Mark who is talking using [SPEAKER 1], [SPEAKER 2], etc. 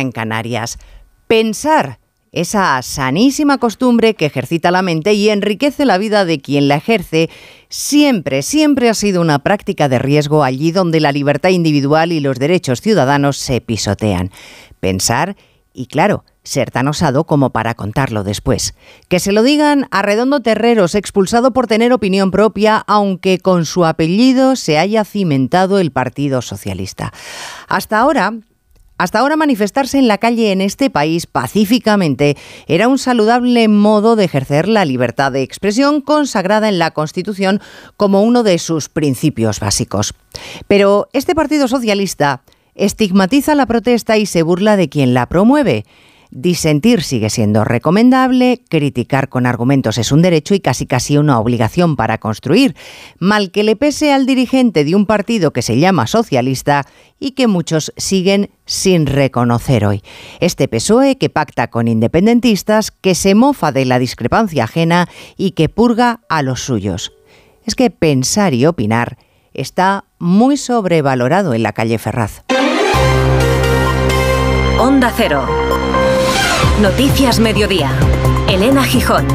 [SPEAKER 1] en Canarias. Pensar esa sanísima costumbre que ejercita la mente y enriquece la vida de quien la ejerce, siempre, siempre ha sido una práctica de riesgo allí donde la libertad individual y los derechos ciudadanos se pisotean. Pensar y, claro, ser tan osado como para contarlo después. Que se lo digan a Redondo Terreros, expulsado por tener opinión propia, aunque con su apellido se haya cimentado el Partido Socialista. Hasta ahora, hasta ahora manifestarse en la calle en este país pacíficamente era un saludable modo de ejercer la libertad de expresión consagrada en la Constitución como uno de sus principios básicos. Pero este Partido Socialista estigmatiza la protesta y se burla de quien la promueve. Disentir sigue siendo recomendable, criticar con argumentos es un derecho y casi casi una obligación para construir, mal que le pese al dirigente de un partido que se llama socialista y que muchos siguen sin reconocer hoy. Este PSOE que pacta con independentistas, que se mofa de la discrepancia ajena y que purga a los suyos. Es que pensar y opinar está muy sobrevalorado en la calle Ferraz.
[SPEAKER 2] Onda Cero. Noticias Mediodía. Elena Gijón.